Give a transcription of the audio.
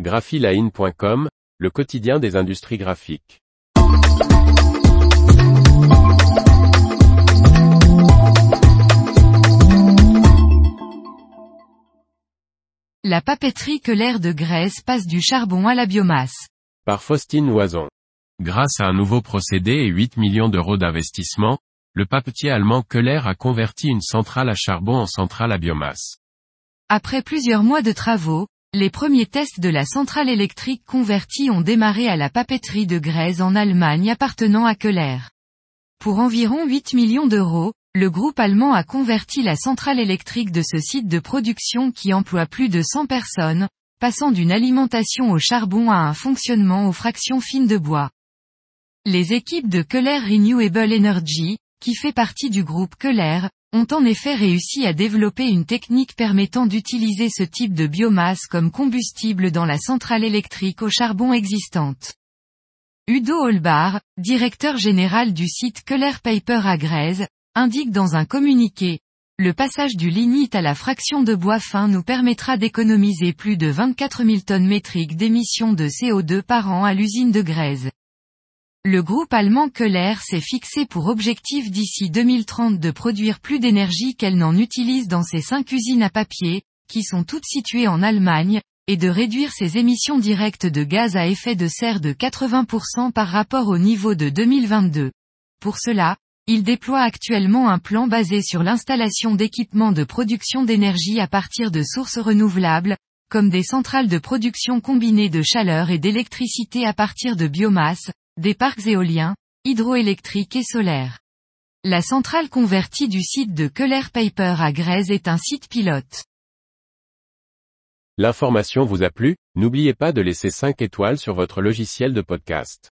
graphiline.com, le quotidien des industries graphiques. La papeterie que l'air de Grèce passe du charbon à la biomasse. Par Faustine Loison. Grâce à un nouveau procédé et 8 millions d'euros d'investissement, le papetier allemand Keller a converti une centrale à charbon en centrale à biomasse. Après plusieurs mois de travaux, les premiers tests de la centrale électrique convertie ont démarré à la papeterie de Grèze en Allemagne appartenant à Keller. Pour environ 8 millions d'euros, le groupe allemand a converti la centrale électrique de ce site de production qui emploie plus de 100 personnes, passant d'une alimentation au charbon à un fonctionnement aux fractions fines de bois. Les équipes de Keller Renewable Energy, qui fait partie du groupe Keller, ont en effet réussi à développer une technique permettant d'utiliser ce type de biomasse comme combustible dans la centrale électrique au charbon existante. Udo Holbar, directeur général du site Keller Paper à Grèze, indique dans un communiqué, le passage du lignite à la fraction de bois fin nous permettra d'économiser plus de 24 000 tonnes métriques d'émissions de CO2 par an à l'usine de Grèze. Le groupe allemand Keller s'est fixé pour objectif d'ici 2030 de produire plus d'énergie qu'elle n'en utilise dans ses cinq usines à papier, qui sont toutes situées en Allemagne, et de réduire ses émissions directes de gaz à effet de serre de 80% par rapport au niveau de 2022. Pour cela, il déploie actuellement un plan basé sur l'installation d'équipements de production d'énergie à partir de sources renouvelables, comme des centrales de production combinées de chaleur et d'électricité à partir de biomasse, des parcs éoliens, hydroélectriques et solaires. La centrale convertie du site de Keller Paper à Grèze est un site pilote. L'information vous a plu, n'oubliez pas de laisser 5 étoiles sur votre logiciel de podcast.